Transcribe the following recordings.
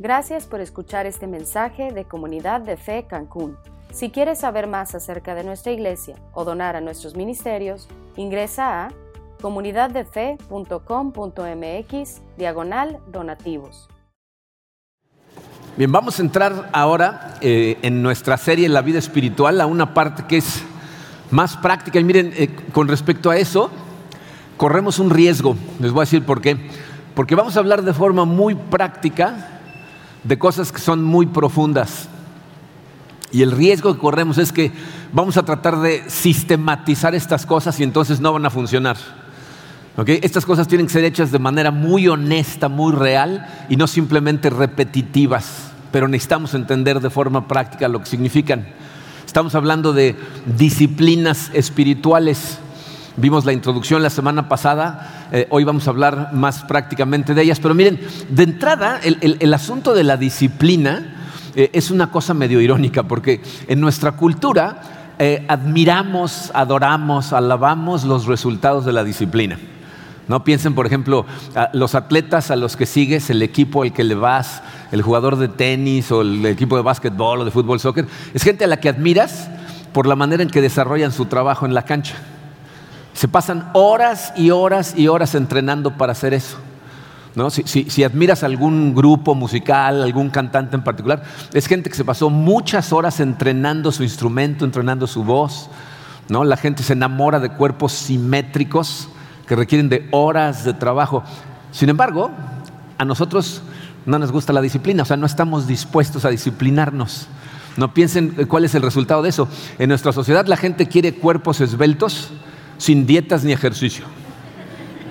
Gracias por escuchar este mensaje de Comunidad de Fe Cancún. Si quieres saber más acerca de nuestra iglesia o donar a nuestros ministerios, ingresa a comunidaddefe.com.mx diagonal donativos. Bien, vamos a entrar ahora eh, en nuestra serie La vida espiritual a una parte que es más práctica. Y miren, eh, con respecto a eso, corremos un riesgo. Les voy a decir por qué. Porque vamos a hablar de forma muy práctica de cosas que son muy profundas. Y el riesgo que corremos es que vamos a tratar de sistematizar estas cosas y entonces no van a funcionar. Estas cosas tienen que ser hechas de manera muy honesta, muy real y no simplemente repetitivas, pero necesitamos entender de forma práctica lo que significan. Estamos hablando de disciplinas espirituales. Vimos la introducción la semana pasada, eh, hoy vamos a hablar más prácticamente de ellas, pero miren, de entrada el, asunto de la disciplina eh, es una cosa medio irónica, porque en nuestra cultura eh, admiramos, adoramos, alabamos los resultados de la disciplina. No piensen, por ejemplo, los atletas a los que sigues, el equipo al que le vas, el jugador de tenis o el equipo de básquetbol o de fútbol, soccer. Es gente a la que admiras por la manera en que desarrollan su trabajo en la cancha. Se pasan horas y horas y horas entrenando para hacer eso. ¿No? Si, admiras algún grupo musical, algún cantante en particular, es gente que se pasó muchas horas entrenando su instrumento, entrenando su voz. ¿no? La gente se enamora de cuerpos simétricos que requieren de horas de trabajo. Sin embargo, a nosotros no nos gusta la disciplina, o sea, no estamos dispuestos a disciplinarnos. No piensen cuál es el resultado de eso. En nuestra sociedad la gente quiere cuerpos esbeltos sin dietas ni ejercicio.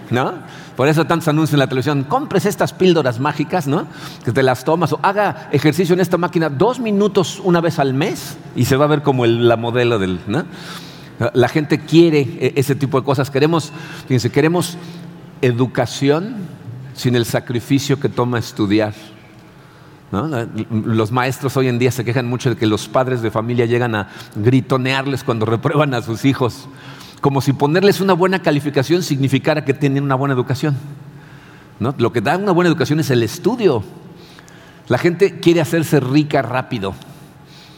¿No? Por eso tantos anuncios en la televisión, compres estas píldoras mágicas, ¿no? Que te las tomas o haga ejercicio en esta máquina dos minutos una vez al mes y se va a ver como la modelo del. La gente quiere e, ese tipo de cosas. Queremos, fíjense, queremos educación sin el sacrificio que toma estudiar. Los maestros hoy en día se quejan mucho de que los padres de familia llegan a gritonearles cuando reprueban a sus hijos, como si ponerles una buena calificación significara que tienen una buena educación. Lo que da una buena educación es el estudio. La gente quiere hacerse rica rápido.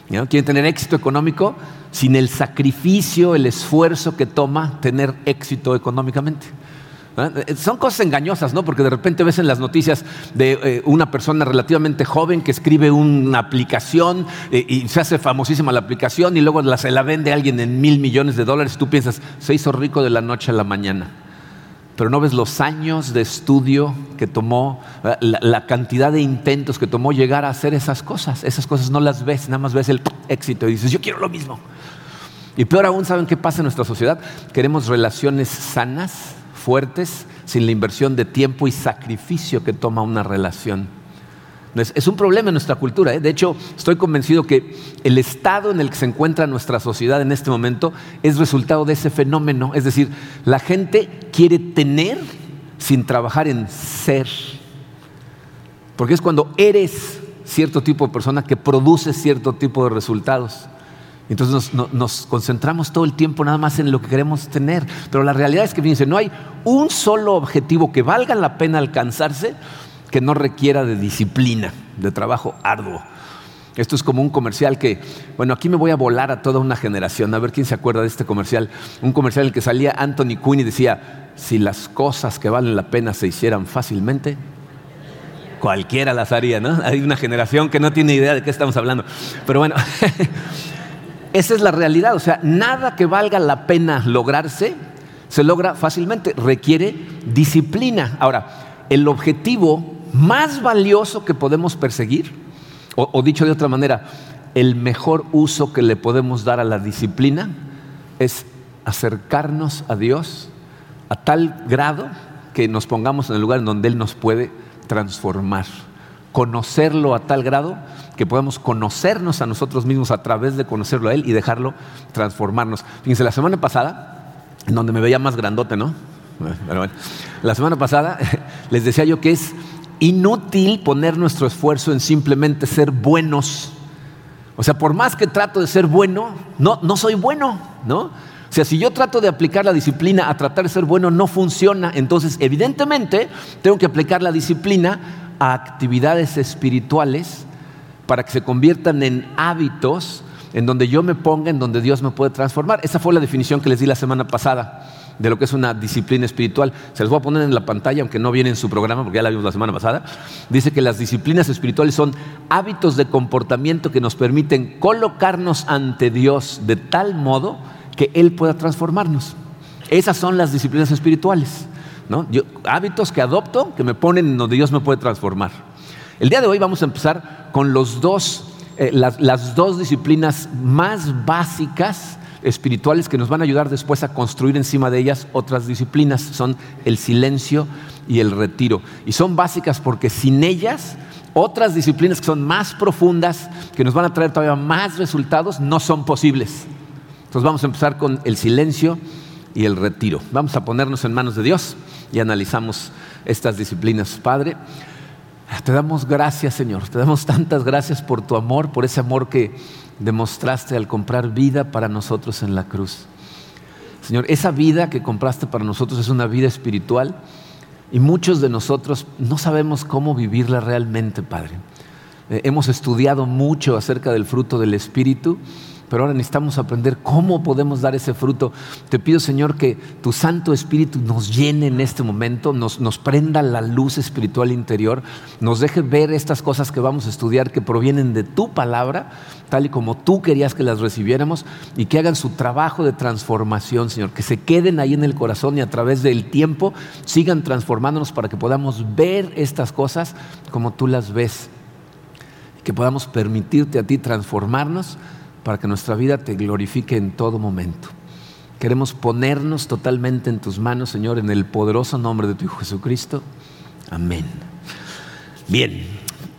Quiere tener éxito económico sin el sacrificio, el esfuerzo que toma tener éxito económicamente. Eh, son cosas engañosas, ¿no? Porque de repente ves en las noticias de eh, una persona relativamente joven que escribe una aplicación eh, y se hace famosísima la aplicación y luego se la vende a alguien en mil millones de dólares tú piensas, se hizo rico de la noche a la mañana pero no ves los años de estudio que tomó, la, cantidad de intentos que tomó llegar a hacer esas cosas. Esas cosas no las ves, nada más ves el éxito y dices, yo quiero lo mismo. Y peor aún, ¿saben qué pasa en nuestra sociedad? Queremos relaciones sanas, fuertes, sin la inversión de tiempo y sacrificio que toma una relación. Es, un problema en nuestra cultura. ¿eh? De hecho, estoy convencido que el estado en el que se encuentra nuestra sociedad en este momento es resultado de ese fenómeno. Es decir, la gente quiere tener sin trabajar en ser. Porque es cuando eres cierto tipo de persona que produce cierto tipo de resultados. Entonces nos, concentramos todo el tiempo nada más en lo que queremos tener. Pero la realidad es que, fíjense, no hay un solo objetivo que valga la pena alcanzarse que no requiera de disciplina, de trabajo arduo. Esto es como un comercial que, bueno, aquí me voy a volar a toda una generación, a ver quién se acuerda de este comercial. Un comercial en el que salía Anthony Quinn y decía, si las cosas que valen la pena se hicieran fácilmente, cualquiera las haría, ¿no? Hay una generación que no tiene idea de qué estamos hablando. Pero bueno, esa es la realidad, o sea, nada que valga la pena lograrse se logra fácilmente, requiere disciplina. Ahora, el objetivo más valioso que podemos perseguir, o, dicho de otra manera, el mejor uso que le podemos dar a la disciplina es acercarnos a Dios a tal grado que nos pongamos en el lugar en donde Él nos puede transformar. Conocerlo a tal grado que podamos conocernos a nosotros mismos a través de conocerlo a Él y dejarlo transformarnos. Fíjense, la semana pasada, en donde me veía más grandote, ¿no? la semana pasada les decía yo que es inútil poner nuestro esfuerzo en simplemente ser buenos. O sea, por más que trato de ser bueno, no, no soy bueno, ¿no? O sea, si yo trato de aplicar la disciplina a tratar de ser bueno, no funciona. Entonces, evidentemente, tengo que aplicar la disciplina a actividades espirituales para que se conviertan en hábitos en donde yo me ponga, en donde Dios me puede transformar. Esa fue la definición que les di la semana pasada de lo que es una disciplina espiritual. Se las voy a poner en la pantalla, aunque no viene en su programa, porque ya la vimos la semana pasada. Dice que las disciplinas espirituales son hábitos de comportamiento que nos permiten colocarnos ante Dios de tal modo que Él pueda transformarnos. Esas son las disciplinas espirituales. Hábitos que adopto que me ponen en donde Dios me puede transformar. El día de hoy vamos a empezar con eh, las, las dos disciplinas más básicas espirituales que nos van a ayudar después a construir encima de ellas otras disciplinas. Son el silencio y el retiro. Y son básicas porque sin ellas otras disciplinas que son más profundas, que nos van a traer todavía más resultados, no son posibles. Entonces vamos a empezar con el silencio y el retiro. Vamos a ponernos en manos de Dios y analizamos estas disciplinas. Padre, te damos gracias, Señor. Te damos tantas gracias por tu amor, por ese amor que demostraste al comprar vida para nosotros en la cruz. Señor, esa vida que compraste para nosotros es una vida espiritual y muchos de nosotros no sabemos cómo vivirla realmente, Padre. Eh, hemos estudiado mucho acerca del fruto del Espíritu pero ahora necesitamos aprender cómo podemos dar ese fruto. Te pido, Señor, que tu Santo Espíritu nos llene en este momento, nos, prenda la luz espiritual interior, nos deje ver estas cosas que vamos a estudiar que provienen de tu palabra, tal y como tú querías que las recibiéramos, y que hagan su trabajo de transformación, Señor, que se queden ahí en el corazón y a través del tiempo sigan transformándonos para que podamos ver estas cosas como tú las ves, que podamos permitirte a ti transformarnos para que nuestra vida te glorifique en todo momento. Queremos ponernos totalmente en tus manos, Señor, en el poderoso nombre de tu Hijo Jesucristo. Amén. Bien,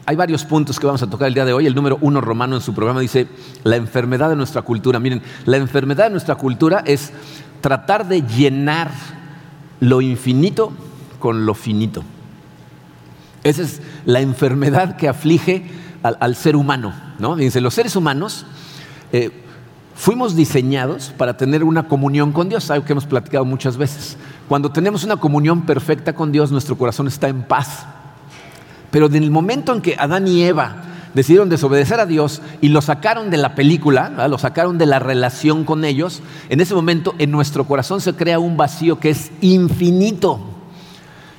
hay varios puntos que vamos a tocar el día de hoy. El número uno romano en su programa dice, la enfermedad de nuestra cultura. Miren, la enfermedad de nuestra cultura es tratar de llenar lo infinito con lo finito. Esa es la enfermedad que aflige al, ser humano. ¿no? Fíjense, los seres humanos eh, fuimos diseñados para tener una comunión con Dios, algo que hemos platicado muchas veces. Cuando tenemos una comunión perfecta con Dios, nuestro corazón está en paz. Pero en el momento en que Adán y Eva decidieron desobedecer a Dios y lo sacaron de la película, lo sacaron de la relación con ellos, en ese momento en nuestro corazón se crea un vacío que es infinito.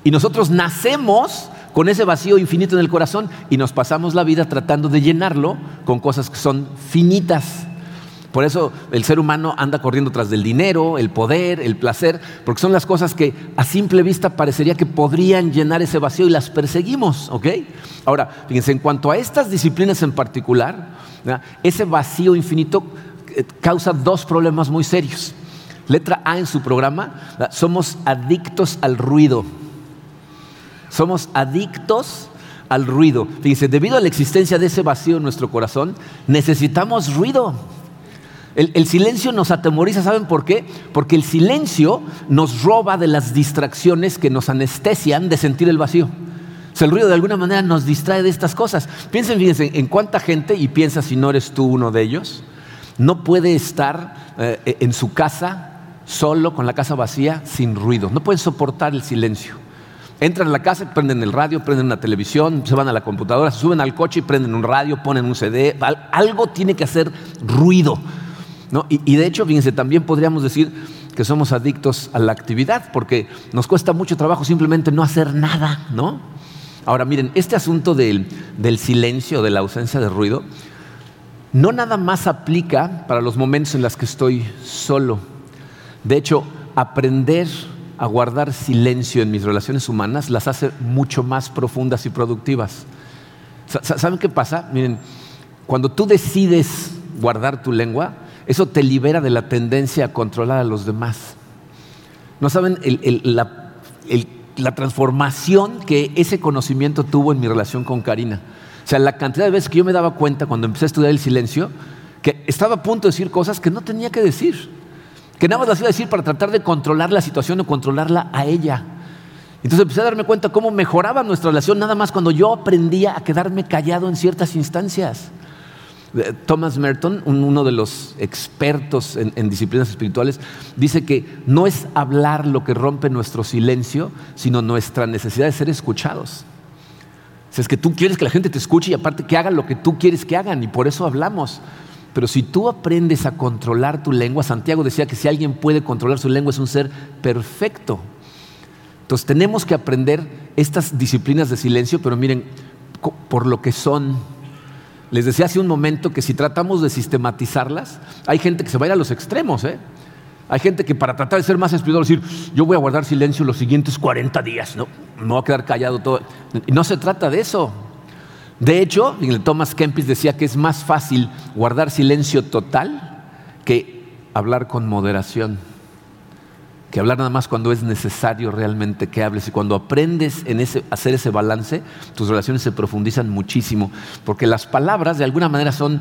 Y nosotros nacemos con ese vacío infinito en el corazón y nos pasamos la vida tratando de llenarlo con cosas que son finitas. Por eso el ser humano anda corriendo tras del dinero, el poder, el placer, porque son las cosas que a simple vista parecería que podrían llenar ese vacío y las perseguimos, ¿ok? Ahora, fíjense, en cuanto a estas disciplinas en particular, ese vacío infinito eh, causa dos problemas muy serios. Letra A en su programa, somos adictos al ruido. Somos adictos al ruido. Fíjense, debido a la existencia de ese vacío en nuestro corazón, necesitamos ruido. El, silencio nos atemoriza, ¿saben por qué? Porque el silencio nos roba de las distracciones que nos anestesian de sentir el vacío. O el ruido de alguna manera nos distrae de estas cosas. Piensen, fíjense, en cuánta gente, y piensa si no eres tú uno de ellos, no puede estar eh, en su casa solo, con la casa vacía, sin ruido. No pueden soportar el silencio. Entran a la casa, prenden el radio, prenden una televisión, se van a la computadora, se suben al coche y prenden un radio, ponen un CD. Algo tiene que hacer ruido. Y, de hecho, fíjense, también podríamos decir que somos adictos a la actividad, porque nos cuesta mucho trabajo simplemente no hacer nada, ¿no? Ahora, miren, este asunto del, del silencio, de la ausencia de ruido, no nada más aplica para los momentos en los que estoy solo. De hecho, aprender a guardar silencio en mis relaciones humanas las hace mucho más profundas y productivas. ¿Saben qué pasa? Miren, cuando tú decides guardar tu lengua, eso te libera de la tendencia a controlar a los demás. ¿No saben la, la transformación que ese conocimiento tuvo en mi relación con Karina? O sea, la cantidad de veces que yo me daba cuenta cuando empecé a estudiar el silencio, que estaba a punto de decir cosas que no tenía que decir que nada más las iba decir para tratar de controlar la situación o controlarla a ella. Entonces empecé a darme cuenta cómo mejoraba nuestra relación nada más cuando yo aprendía a quedarme callado en ciertas instancias. Eh, Thomas Merton, uno de los expertos en, en, disciplinas espirituales, dice que no es hablar lo que rompe nuestro silencio, sino nuestra necesidad de ser escuchados. es que tú quieres que la gente te escuche y aparte que hagan lo que tú quieres que hagan y por eso hablamos. Pero si tú aprendes a controlar tu lengua, Santiago decía que si alguien puede controlar su lengua es un ser perfecto. Entonces tenemos que aprender estas disciplinas de silencio, pero miren, por lo que son. Les decía hace un momento que si tratamos de sistematizarlas, hay gente que se va a ir a los extremos. ¿eh? Hay gente que para tratar de ser más espiritual, decir, yo voy a guardar silencio los siguientes 40 días, no, me voy a quedar callado todo. No se trata de eso. De hecho, Thomas Kempis decía que es más fácil guardar silencio total que hablar con moderación, que hablar nada más cuando es necesario realmente que hables. Y cuando aprendes en ese, hacer ese balance, tus relaciones se profundizan muchísimo, porque las palabras de alguna manera son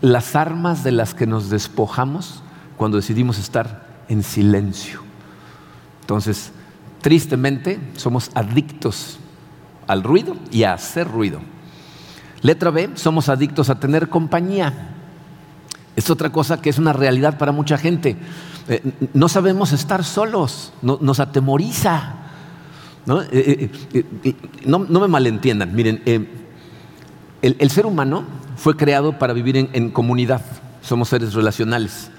las armas de las que nos despojamos cuando decidimos estar en silencio. Entonces, tristemente, somos adictos al ruido y a hacer ruido. Letra B, somos adictos a tener compañía. Es otra cosa que es una realidad para mucha gente. Eh, no sabemos estar solos, nos atemoriza. Eh, eh, ¿no? me malentiendan, miren, el, ser humano fue creado para vivir en comunidad, somos seres relacionales.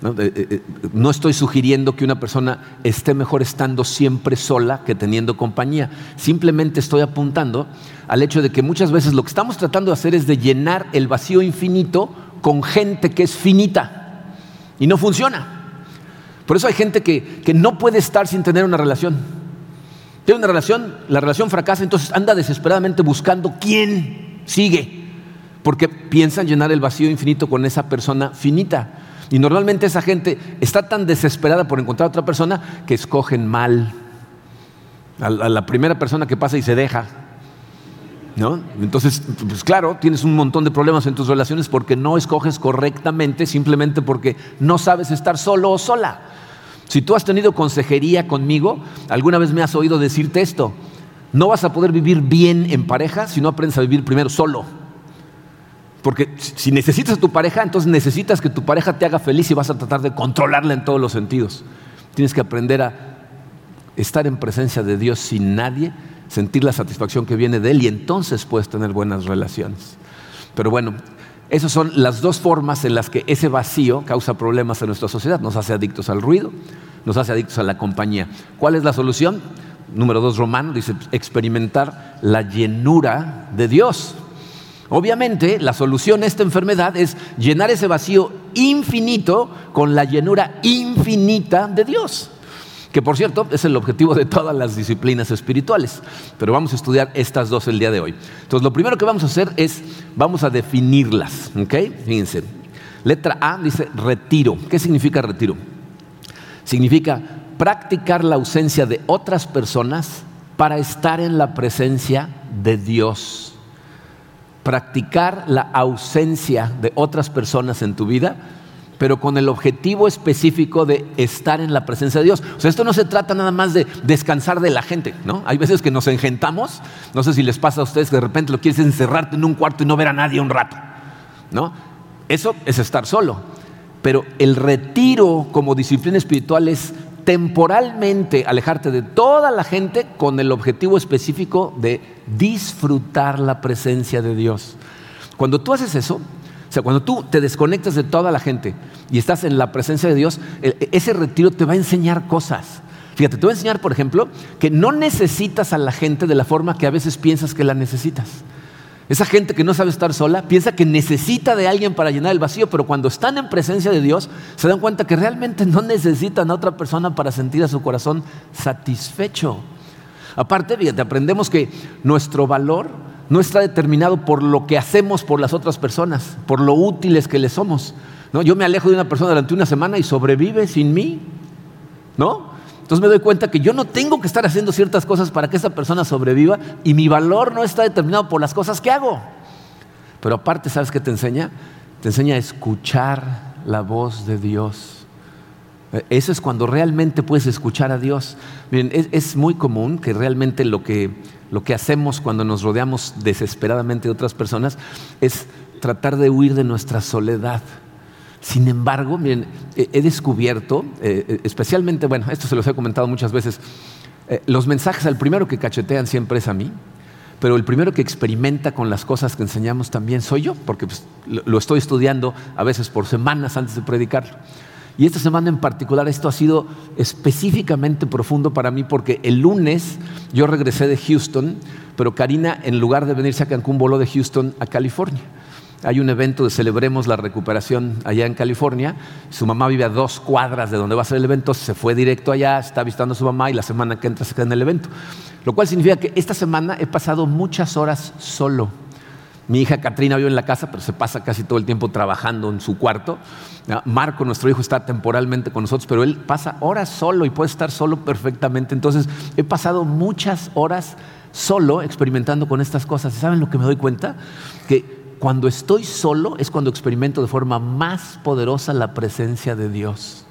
¿No? estoy sugiriendo que una persona esté mejor estando siempre sola que teniendo compañía. Simplemente estoy apuntando al hecho de que muchas veces lo que estamos tratando de hacer es de llenar el vacío infinito con gente que es finita y no funciona. Por eso hay gente que, que no puede estar sin tener una relación. Tiene una relación, la relación fracasa, entonces anda desesperadamente buscando quién sigue, porque piensan llenar el vacío infinito con esa persona finita. Y normalmente esa gente está tan desesperada por encontrar a otra persona que escogen mal. A la primera persona que pasa y se deja. ¿No? Entonces, pues claro, tienes un montón de problemas en tus relaciones porque no escoges correctamente, simplemente porque no sabes estar solo o sola. Si tú has tenido consejería conmigo, alguna vez me has oído decirte esto. No vas a poder vivir bien en pareja si no aprendes a vivir primero solo. Porque si necesitas a tu pareja, entonces necesitas que tu pareja te haga feliz y vas a tratar de controlarla en todos los sentidos. Tienes que aprender a estar en presencia de Dios sin nadie, sentir la satisfacción que viene de Él y entonces puedes tener buenas relaciones. Pero bueno, esas son las dos formas en las que ese vacío causa problemas en nuestra sociedad. Nos hace adictos al ruido, nos hace adictos a la compañía. ¿Cuál es la solución? Número dos, Romano dice experimentar la llenura de Dios. Obviamente, la solución a esta enfermedad es llenar ese vacío infinito con la llenura infinita de Dios. Que por cierto es el objetivo de todas las disciplinas espirituales. Pero vamos a estudiar estas dos el día de hoy. Entonces, lo primero que vamos a hacer es, vamos a definirlas. ¿Ok? Fíjense. Letra A dice retiro. ¿Qué significa retiro? Significa practicar la ausencia de otras personas para estar en la presencia de Dios practicar la ausencia de otras personas en tu vida, pero con el objetivo específico de estar en la presencia de Dios. O sea, esto no se trata nada más de descansar de la gente, ¿no? Hay veces que nos engentamos, no sé si les pasa a ustedes que de repente lo quieres encerrarte en un cuarto y no ver a nadie un rato, ¿no? Eso es estar solo. Pero el retiro como disciplina espiritual es temporalmente alejarte de toda la gente con el objetivo específico de disfrutar la presencia de Dios. Cuando tú haces eso, o sea, cuando tú te desconectas de toda la gente y estás en la presencia de Dios, ese retiro te va a enseñar cosas. Fíjate, te voy a enseñar, por ejemplo, que no necesitas a la gente de la forma que a veces piensas que la necesitas. Esa gente que no sabe estar sola piensa que necesita de alguien para llenar el vacío, pero cuando están en presencia de Dios se dan cuenta que realmente no necesitan a otra persona para sentir a su corazón satisfecho. Aparte, fíjate, aprendemos que nuestro valor no está determinado por lo que hacemos por las otras personas, por lo útiles que le somos. ¿no? Yo me alejo de una persona durante una semana y sobrevive sin mí. ¿No? Entonces me doy cuenta que yo no tengo que estar haciendo ciertas cosas para que esa persona sobreviva y mi valor no está determinado por las cosas que hago. Pero aparte, ¿sabes qué te enseña? Te enseña a escuchar la voz de Dios. Eh, eso es cuando realmente puedes escuchar a Dios. Miren, es, muy común que realmente lo que, lo que hacemos cuando nos rodeamos desesperadamente de otras personas es tratar de huir de nuestra soledad. Sin embargo, miren, he descubierto, eh, eh, especialmente, bueno, esto se los he comentado muchas veces, eh, los mensajes al primero que cachetean siempre es a mí, pero el primero que experimenta con las cosas que enseñamos también soy yo, porque pues, lo estoy estudiando a veces por semanas antes de predicarlo. Y esta semana en particular esto ha sido específicamente profundo para mí porque el lunes yo regresé de Houston, pero Karina en lugar de venirse a Cancún voló de Houston a California. Hay un evento de Celebremos la Recuperación allá en California. Su mamá vive a dos cuadras de donde va a ser el evento, se fue directo allá, está visitando a su mamá y la semana que entra se queda en el evento. Lo cual significa que esta semana he pasado muchas horas solo. Mi hija Katrina vive en la casa, pero se pasa casi todo el tiempo trabajando en su cuarto. Marco, nuestro hijo, está temporalmente con nosotros, pero él pasa horas solo y puede estar solo perfectamente. Entonces, he pasado muchas horas solo experimentando con estas cosas. ¿Y saben lo que me doy cuenta? Que cuando estoy solo es cuando experimento de forma más poderosa la presencia de Dios.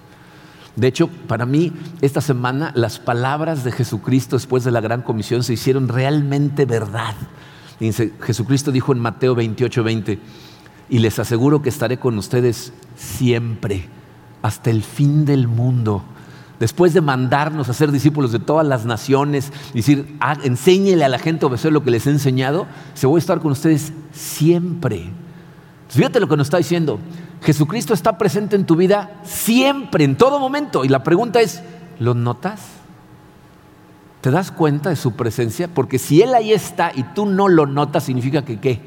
De hecho, para mí, esta semana las palabras de Jesucristo después de la gran comisión se hicieron realmente verdad. Jesucristo dijo en Mateo 28, 20, y les aseguro que estaré con ustedes siempre, hasta el fin del mundo. Después de mandarnos a ser discípulos de todas las naciones, decir, ah, enséñele a la gente a lo que les he enseñado, se voy a estar con ustedes siempre. Fíjate lo que nos está diciendo. Jesucristo está presente en tu vida siempre, en todo momento. Y la pregunta es, ¿lo notas? ¿Te das cuenta de su presencia? Porque si Él ahí está y tú no lo notas, significa que ¿qué?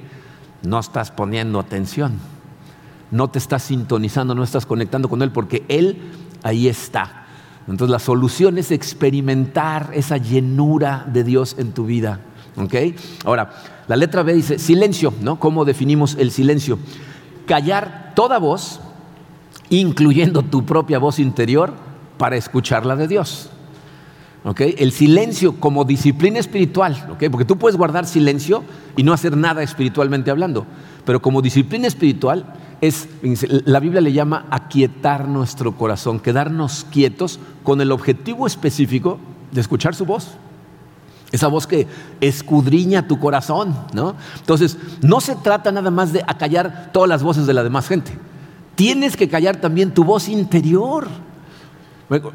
No estás poniendo atención. No te estás sintonizando, no estás conectando con Él porque Él ahí está. Entonces la solución es experimentar esa llenura de Dios en tu vida. Ahora, la letra B dice silencio, ¿no? ¿Cómo definimos el silencio? Callar toda voz, incluyendo tu propia voz interior, para escuchar la de Dios. El silencio como disciplina espiritual, porque tú puedes guardar silencio y no hacer nada espiritualmente hablando, pero como disciplina espiritual es, la Biblia le llama aquietar nuestro corazón, quedarnos quietos con el objetivo específico de escuchar su voz. Esa voz que escudriña tu corazón, ¿no? Entonces, no se trata nada más de acallar todas las voces de la demás gente. Tienes que callar también tu voz interior.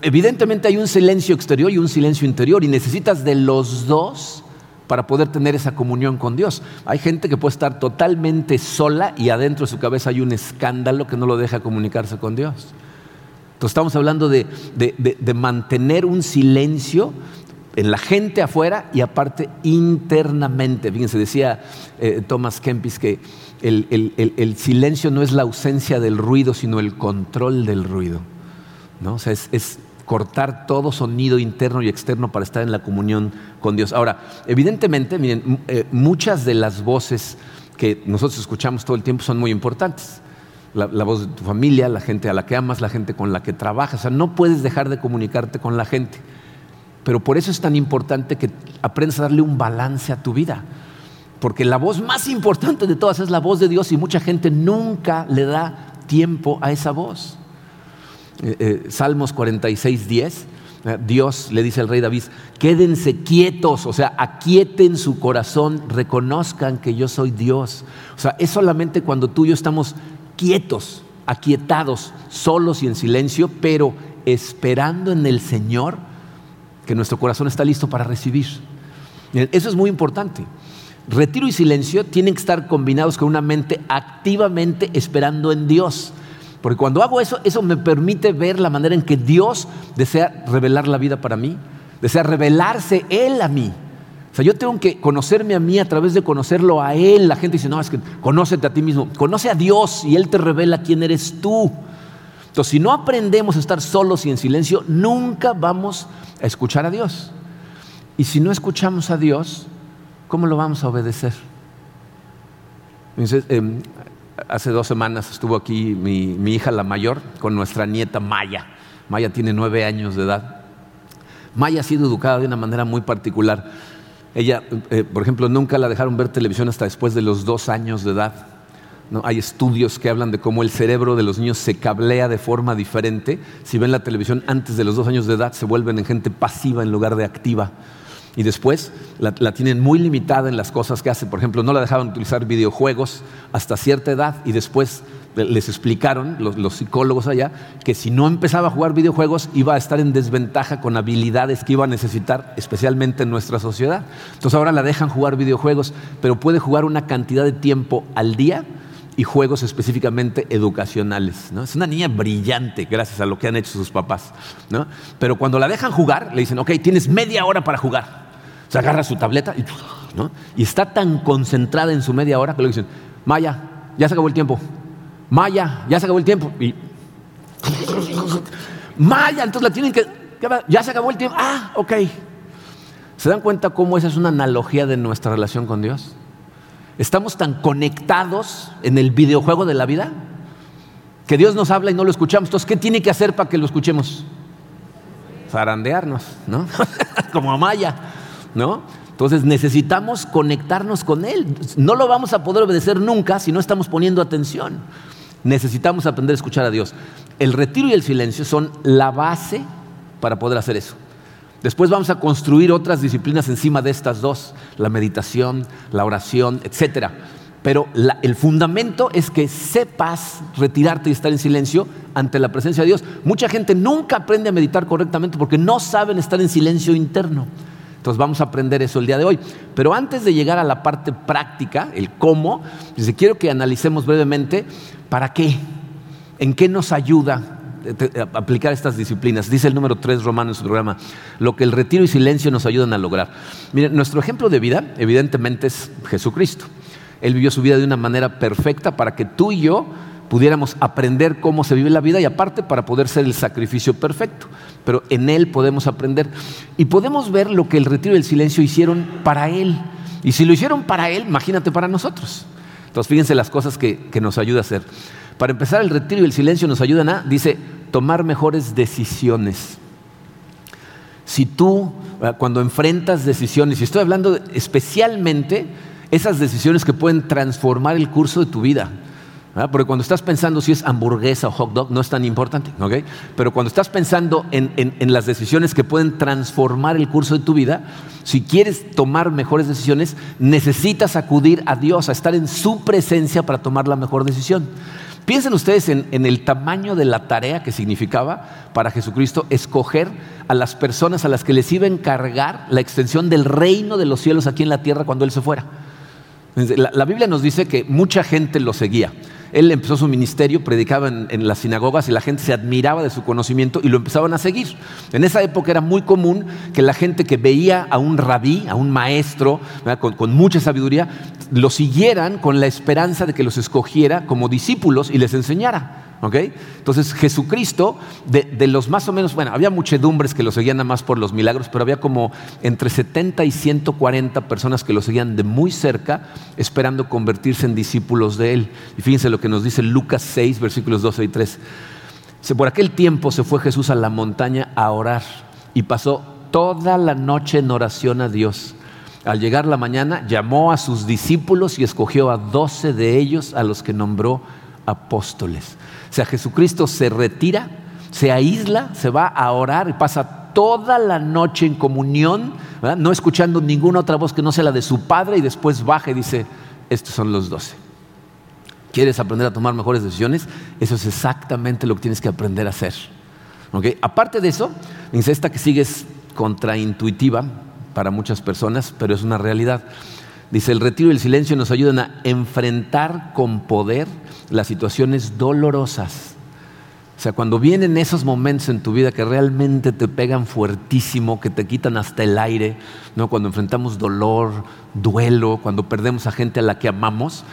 Evidentemente hay un silencio exterior y un silencio interior y necesitas de los dos para poder tener esa comunión con Dios. Hay gente que puede estar totalmente sola y adentro de su cabeza hay un escándalo que no lo deja comunicarse con Dios. Entonces estamos hablando de, mantener un silencio en la gente afuera y aparte internamente. Fíjense, decía eh, Thomas Kempis que el silencio no es la ausencia del ruido, sino el control del ruido. ¿no? O sea, es, cortar todo sonido interno y externo para estar en la comunión con Dios. Ahora, evidentemente, miren, eh, muchas de las voces que nosotros escuchamos todo el tiempo son muy importantes. La, voz de tu familia, la gente a la que amas, la gente con la que trabajas. O sea, no puedes dejar de comunicarte con la gente. Pero por eso es tan importante que aprendas a darle un balance a tu vida. Porque la voz más importante de todas es la voz de Dios y mucha gente nunca le da tiempo a esa voz. Eh, eh, Salmos 46, 10, eh, Dios le dice al rey David, quédense quietos, o sea, aquieten su corazón, reconozcan que yo soy Dios. O sea, es solamente cuando tú y yo estamos quietos, aquietados, solos y en silencio, pero esperando en el Señor, que nuestro corazón está listo para recibir. Eso es muy importante. Retiro y silencio tienen que estar combinados con una mente activamente esperando en Dios. Porque cuando hago eso, eso me permite ver la manera en que Dios desea revelar la vida para mí, desea revelarse Él a mí. O sea, yo tengo que conocerme a mí a través de conocerlo a Él. La gente dice, no, es que conócete a ti mismo. Conoce a Dios y Él te revela quién eres tú. Entonces, si no aprendemos a estar solos y en silencio, nunca vamos a escuchar a Dios. Y si no escuchamos a Dios, ¿cómo lo vamos a obedecer? Entonces, em, hace dos semanas estuvo aquí mi, hija la mayor con nuestra nieta Maya. Maya tiene nueve años de edad. Maya ha sido educada de una manera muy particular. Ella, eh, por ejemplo, nunca la dejaron ver televisión hasta después de los dos años de edad. Hay estudios que hablan de cómo el cerebro de los niños se cablea de forma diferente. Si ven la televisión antes de los dos años de edad, se vuelven en gente pasiva en lugar de activa y después la, tienen muy limitada en las cosas que hace. Por ejemplo, no la dejaban utilizar videojuegos hasta cierta edad y después les explicaron los, psicólogos allá que si no empezaba a jugar videojuegos iba a estar en desventaja con habilidades que iba a necesitar, especialmente en nuestra sociedad. Entonces ahora la dejan jugar videojuegos, pero puede jugar una cantidad de tiempo al día y juegos específicamente educacionales. Es una niña brillante gracias a lo que han hecho sus papás. Pero cuando la dejan jugar, le dicen, ok, tienes media hora para jugar. Se agarra su tableta y, está tan concentrada en su media hora que le dicen, Maya, ya se acabó el tiempo. Maya, ya se acabó el tiempo. Y, Maya, entonces la tienen que... Ya se acabó el tiempo. Ah, ok. ¿Se dan cuenta cómo esa es una analogía de nuestra relación con Dios? Estamos tan conectados en el videojuego de la vida que Dios nos habla y no lo escuchamos. Entonces, ¿qué tiene que hacer para que lo escuchemos? Zarandearnos, ¿no? Como a Maya, ¿no? Entonces necesitamos conectarnos con Él. No lo vamos a poder obedecer nunca si no estamos poniendo atención. Necesitamos aprender a escuchar a Dios. El retiro y el silencio son la base para poder hacer eso. Después vamos a construir otras disciplinas encima de estas dos, la meditación, la oración, etc. Pero el fundamento es que sepas retirarte y estar en silencio ante la presencia de Dios. Mucha gente nunca aprende a meditar correctamente porque no saben estar en silencio interno. Entonces vamos a aprender eso el día de hoy. Pero antes de llegar a la parte práctica, el cómo, quiero que analicemos brevemente para qué, en qué nos ayuda aplicar estas disciplinas. Dice el número 3 romano en su programa, lo que el retiro y silencio nos ayudan a lograr. Miren, nuestro ejemplo de vida evidentemente es Jesucristo. Él vivió su vida de una manera perfecta para que tú y yo pudiéramos aprender cómo se vive la vida y aparte para poder ser el sacrificio perfecto. Pero en Él podemos aprender y podemos ver lo que el retiro y el silencio hicieron para Él. Y si lo hicieron para Él, imagínate para nosotros. Entonces fíjense las cosas que, que nos ayuda a hacer. Para empezar, el retiro y el silencio nos ayudan a, dice, tomar mejores decisiones. Si tú, eh, cuando enfrentas decisiones, y estoy hablando especialmente esas decisiones que pueden transformar el curso de tu vida, porque cuando estás pensando si es hamburguesa o hot dog, no es tan importante, Pero cuando estás pensando en, en, las decisiones que pueden transformar el curso de tu vida, si quieres tomar mejores decisiones, necesitas acudir a Dios, a estar en su presencia para tomar la mejor decisión. Piensen ustedes en, el tamaño de la tarea que significaba para Jesucristo escoger a las personas a las que les iba a encargar la extensión del reino de los cielos aquí en la tierra cuando Él se fuera. La, Biblia nos dice que mucha gente lo seguía. Él empezó su ministerio, predicaba en, las sinagogas y la gente se admiraba de su conocimiento y lo empezaban a seguir. En esa época era muy común que la gente que veía a un rabí, a un maestro con, mucha sabiduría, lo siguieran con la esperanza de que los escogiera como discípulos y les enseñara. Entonces Jesucristo, de, los más o menos, bueno, había muchedumbres que lo seguían nada más por los milagros, pero había como entre 70 y 140 personas que lo seguían de muy cerca, esperando convertirse en discípulos de él. Y fíjense lo que nos dice Lucas 6, versículos 12 y 3. Por aquel tiempo se fue Jesús a la montaña a orar y pasó toda la noche en oración a Dios. Al llegar la mañana, llamó a sus discípulos y escogió a doce de ellos a los que nombró apóstoles. Sea, Jesucristo se retira, se aísla, se va a orar y pasa toda la noche en comunión, no escuchando ninguna otra voz que no sea la de su Padre y después baja y dice, estos son los doce. ¿Quieres aprender a tomar mejores decisiones? Eso es exactamente lo que tienes que aprender a hacer. Aparte de eso, dice esta que sigue es contraintuitiva para muchas personas, pero es una realidad. Dice, el retiro y el silencio nos ayudan a enfrentar con poder las situaciones dolorosas. O sea, cuando vienen esos momentos en tu vida que realmente te pegan fuertísimo, que te quitan hasta el aire, ¿no? cuando enfrentamos dolor, duelo, cuando perdemos a gente a la que amamos,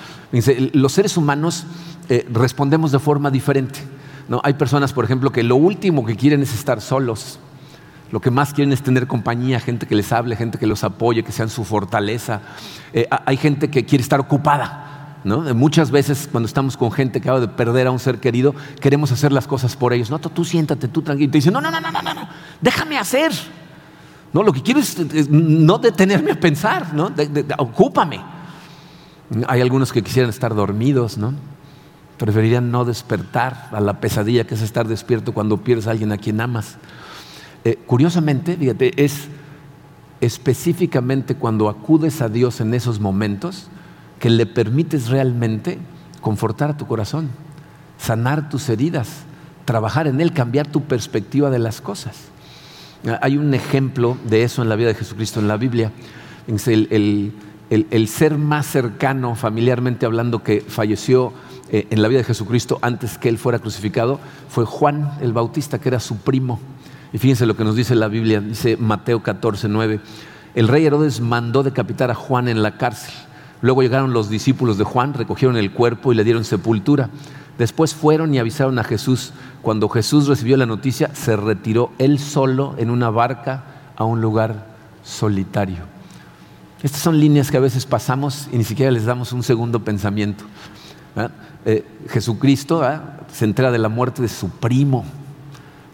los seres humanos eh, respondemos de forma diferente. ¿no? Hay personas, por ejemplo, que lo último que quieren es estar solos. Lo que más quieren es tener compañía, gente que les hable, gente que los apoye, que sean su fortaleza. Eh, hay gente que quiere estar ocupada. Muchas veces cuando estamos con gente que acaba de perder a un ser querido, queremos hacer las cosas por ellos. No, tú siéntate, tú tranquilo. Y te dicen, no, no, no, no, no, no, déjame hacer. No, lo que quiero es, no detenerme a pensar, ¿no? ocúpame. Hay algunos que quisieran estar dormidos, ¿no? Preferirían no despertar a la pesadilla que es estar despierto cuando pierdes a alguien a quien amas. Eh, curiosamente, fíjate, es específicamente cuando acudes a Dios en esos momentos que le permites realmente confortar a tu corazón. sanar tus heridas, trabajar en Él, cambiar tu perspectiva de las cosas. Hay un ejemplo de eso en la vida de Jesucristo en la Biblia. El, el ser más cercano, familiarmente hablando, que falleció eh, en la vida de Jesucristo antes que Él fuera crucificado fue Juan el Bautista, que era su primo. Y fíjense lo que nos dice la Biblia, dice Mateo 14, 9. El rey Herodes mandó decapitar a Juan en la cárcel. Luego llegaron los discípulos de Juan, recogieron el cuerpo y le dieron sepultura. Después fueron y avisaron a Jesús. Cuando Jesús recibió la noticia, se retiró él solo en una barca a un lugar solitario. Estas son líneas que a veces pasamos y ni siquiera les damos un segundo pensamiento. Eh, Jesucristo se entera de la muerte de su primo,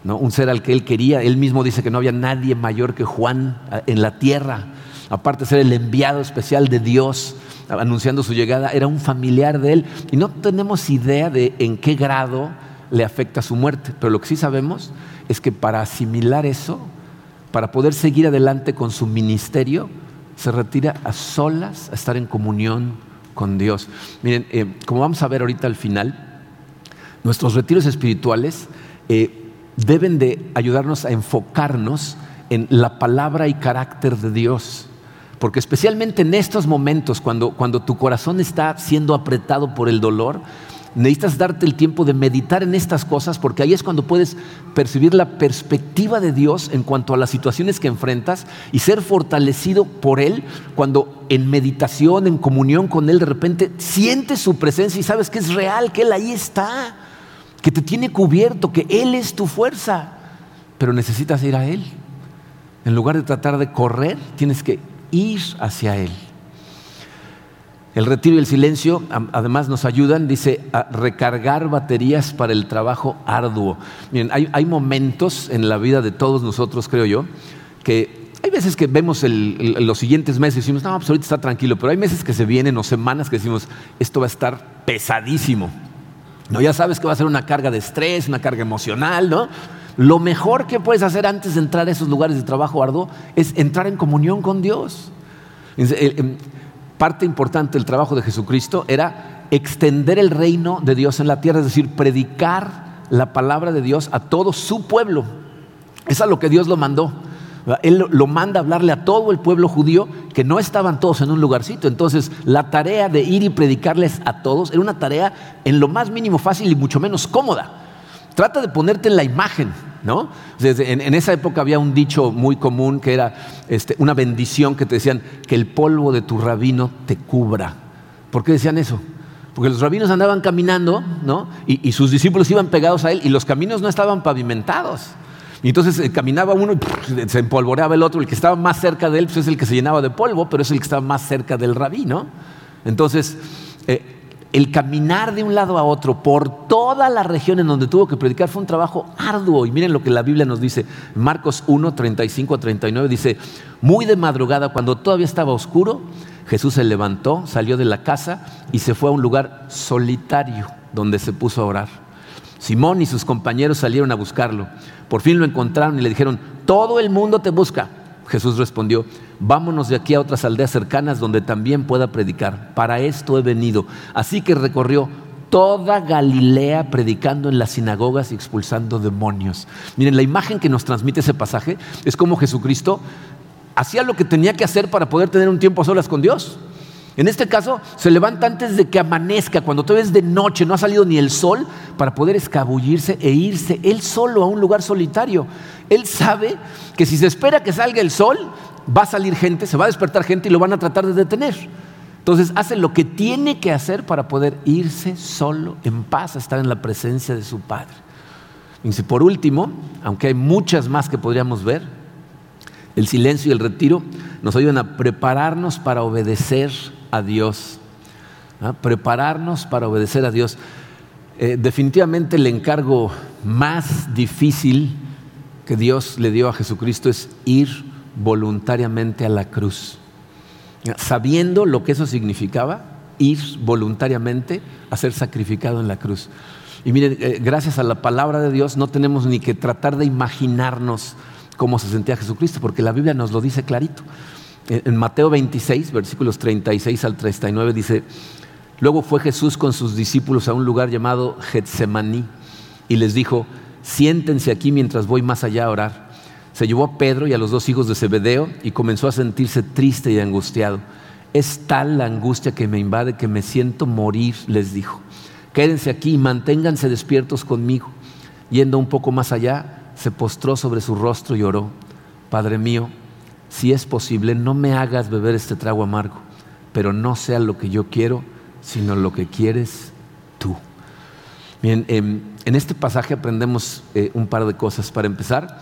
un ser al que él quería. Él mismo dice que no había nadie mayor que Juan en la tierra, aparte de ser el enviado especial de Dios anunciando su llegada, era un familiar de él. Y no tenemos idea de en qué grado le afecta su muerte, pero lo que sí sabemos es que para asimilar eso, para poder seguir adelante con su ministerio, se retira a solas a estar en comunión con Dios. Miren, eh, como vamos a ver ahorita al final, nuestros retiros espirituales eh, deben de ayudarnos a enfocarnos en la palabra y carácter de Dios. Porque especialmente en estos momentos, cuando, cuando tu corazón está siendo apretado por el dolor, necesitas darte el tiempo de meditar en estas cosas porque ahí es cuando puedes percibir la perspectiva de Dios en cuanto a las situaciones que enfrentas y ser fortalecido por Él cuando en meditación, en comunión con Él, de repente sientes su presencia y sabes que es real, que Él ahí está, que te tiene cubierto, que Él es tu fuerza, pero necesitas ir a Él. En lugar de tratar de correr, tienes que ir hacia Él. El retiro y el silencio además nos ayudan, dice, a recargar baterías para el trabajo arduo. Miren, hay, momentos en la vida de todos nosotros, creo yo, que hay veces que vemos los siguientes meses y decimos, no, pues ahorita está tranquilo, pero hay meses que se vienen o semanas que decimos, esto va a estar pesadísimo. No, ya sabes que va a ser una carga de estrés, una carga emocional, ¿no? Lo mejor que puedes hacer antes de entrar a esos lugares de trabajo arduo es entrar en comunión con Dios parte importante del trabajo de Jesucristo era extender el reino de Dios en la tierra, es decir, predicar la palabra de Dios a todo su pueblo. Es a lo que Dios lo mandó. Él lo manda a hablarle a todo el pueblo judío que no estaban todos en un lugarcito. Entonces, la tarea de ir y predicarles a todos era una tarea en lo más mínimo fácil y mucho menos cómoda. Trata de ponerte en la imagen, ¿no? En, esa época había un dicho muy común que era este, una bendición que te decían que el polvo de tu rabino te cubra. ¿Por qué decían eso? Porque los rabinos andaban caminando, ¿no? Y, sus discípulos iban pegados a él y los caminos no estaban pavimentados. Y entonces eh, caminaba uno y se empolvoreaba el otro. El que estaba más cerca de él pues, es el que se llenaba de polvo, pero es el que estaba más cerca del rabino. Entonces, eh, el caminar de un lado a otro por toda la región en donde tuvo que predicar fue un trabajo arduo. Y miren lo que la Biblia nos dice. Marcos 1, 35 a 39 dice, muy de madrugada, cuando todavía estaba oscuro, Jesús se levantó, salió de la casa y se fue a un lugar solitario donde se puso a orar. Simón y sus compañeros salieron a buscarlo. Por fin lo encontraron y le dijeron, todo el mundo te busca. Jesús respondió, vámonos de aquí a otras aldeas cercanas donde también pueda predicar. Para esto he venido. Así que recorrió toda Galilea predicando en las sinagogas y expulsando demonios. Miren, la imagen que nos transmite ese pasaje es como Jesucristo hacía lo que tenía que hacer para poder tener un tiempo a solas con Dios. En este caso, se levanta antes de que amanezca, cuando todavía es de noche, no ha salido ni el sol, para poder escabullirse e irse él solo a un lugar solitario. Él sabe que si se espera que salga el sol, va a salir gente, se va a despertar gente y lo van a tratar de detener. Entonces hace lo que tiene que hacer para poder irse solo, en paz, a estar en la presencia de su Padre. Y por último, aunque hay muchas más que podríamos ver, el silencio y el retiro nos ayudan a prepararnos para obedecer a Dios. Prepararnos para obedecer a Dios. Eh, definitivamente el encargo más difícil que Dios le dio a Jesucristo es ir voluntariamente a la cruz. Sabiendo lo que eso significaba, ir voluntariamente a ser sacrificado en la cruz. Y miren, eh, gracias a la palabra de Dios no tenemos ni que tratar de imaginarnos cómo se sentía Jesucristo, porque la Biblia nos lo dice clarito. En Mateo 26, versículos 36 al 39 dice, Luego fue Jesús con sus discípulos a un lugar llamado Getsemaní y les dijo, siéntense aquí mientras voy más allá a orar. Se llevó a Pedro y a los dos hijos de Zebedeo y comenzó a sentirse triste y angustiado. Es tal la angustia que me invade que me siento morir, les dijo. Quédense aquí y manténganse despiertos conmigo. Yendo un poco más allá, se postró sobre su rostro y oró. Padre mío, si es posible, no me hagas beber este trago amargo, pero no sea lo que yo quiero, sino lo que quieres tú. Bien, em, en este pasaje aprendemos eh, un par de cosas. Para empezar,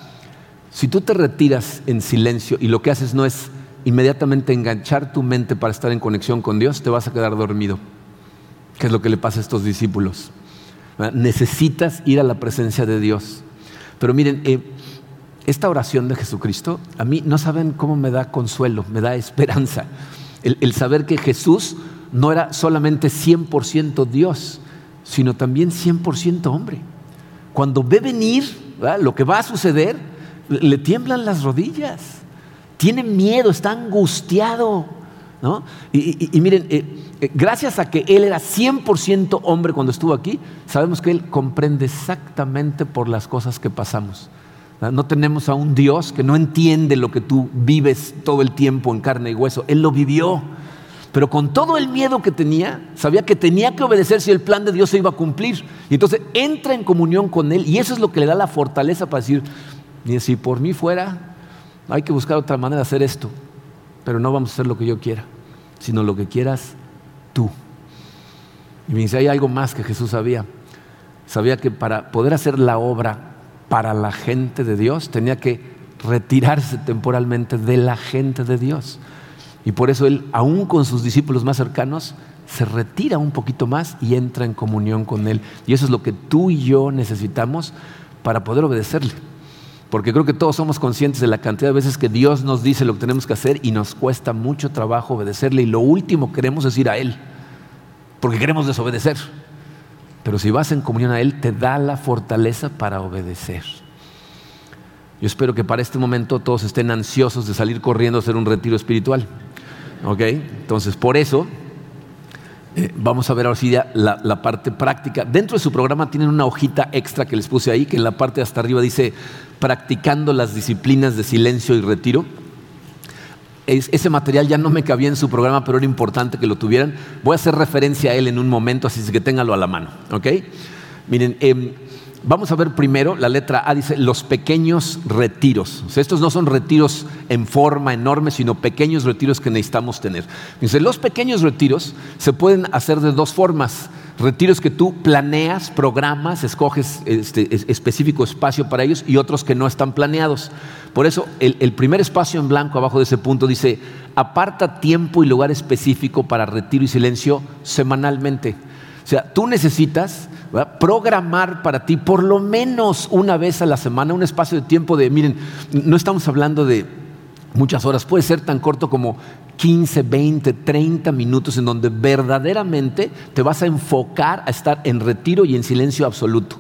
si tú te retiras en silencio y lo que haces no es inmediatamente enganchar tu mente para estar en conexión con Dios, te vas a quedar dormido. ¿Qué es lo que le pasa a estos discípulos? Necesitas ir a la presencia de Dios. Pero miren, eh, esta oración de Jesucristo, a mí no saben cómo me da consuelo, me da esperanza. El, saber que Jesús no era solamente 100% Dios, sino también 100% hombre. Cuando ve venir lo que va a suceder, le tiemblan las rodillas, tiene miedo, está angustiado. Y, miren, eh, eh, gracias a que Él era 100% hombre cuando estuvo aquí, sabemos que Él comprende exactamente por las cosas que pasamos. No tenemos a un Dios que no entiende lo que tú vives todo el tiempo en carne y hueso. Él lo vivió. Pero con todo el miedo que tenía, sabía que tenía que obedecer si el plan de Dios se iba a cumplir. Y entonces entra en comunión con Él y eso es lo que le da la fortaleza para decir, ni si por mí fuera, hay que buscar otra manera de hacer esto. Pero no vamos a hacer lo que yo quiera, sino lo que quieras tú. Y me dice, hay algo más que Jesús sabía. Sabía que para poder hacer la obra para la gente de Dios, tenía que retirarse temporalmente de la gente de Dios. Y por eso él, aún con sus discípulos más cercanos, se retira un poquito más y entra en comunión con Él. Y eso es lo que tú y yo necesitamos para poder obedecerle. Porque creo que todos somos conscientes de la cantidad de veces que Dios nos dice lo que tenemos que hacer y nos cuesta mucho trabajo obedecerle. Y lo último que queremos es ir a Él, porque queremos desobedecer. Pero si vas en comunión a Él, te da la fortaleza para obedecer. Yo espero que para este momento todos estén ansiosos de salir corriendo a hacer un retiro espiritual. ¿Ok? Entonces, por eso, eh, vamos a ver ahora sí la, la, parte práctica. Dentro de su programa tienen una hojita extra que les puse ahí, que en la parte hasta arriba dice practicando las disciplinas de silencio y retiro ese material ya no me cabía en su programa, pero era importante que lo tuvieran. Voy a hacer referencia a él en un momento, así que téngalo a la mano. Miren, em, vamos a ver primero la letra A, dice los pequeños retiros. estos no son retiros en forma enorme, sino pequeños retiros que necesitamos tener. Dice, los pequeños retiros se pueden hacer de dos formas retiros que tú planeas, programas, escoges este, específico espacio para ellos y otros que no están planeados. Por eso el, primer espacio en blanco abajo de ese punto dice, aparta tiempo y lugar específico para retiro y silencio semanalmente. O sea, tú necesitas programar para ti por lo menos una vez a la semana un espacio de tiempo de, miren, no estamos hablando de muchas horas, puede ser tan corto como 15, 20, 30 minutos en donde verdaderamente te vas a enfocar a estar en retiro y en silencio absoluto.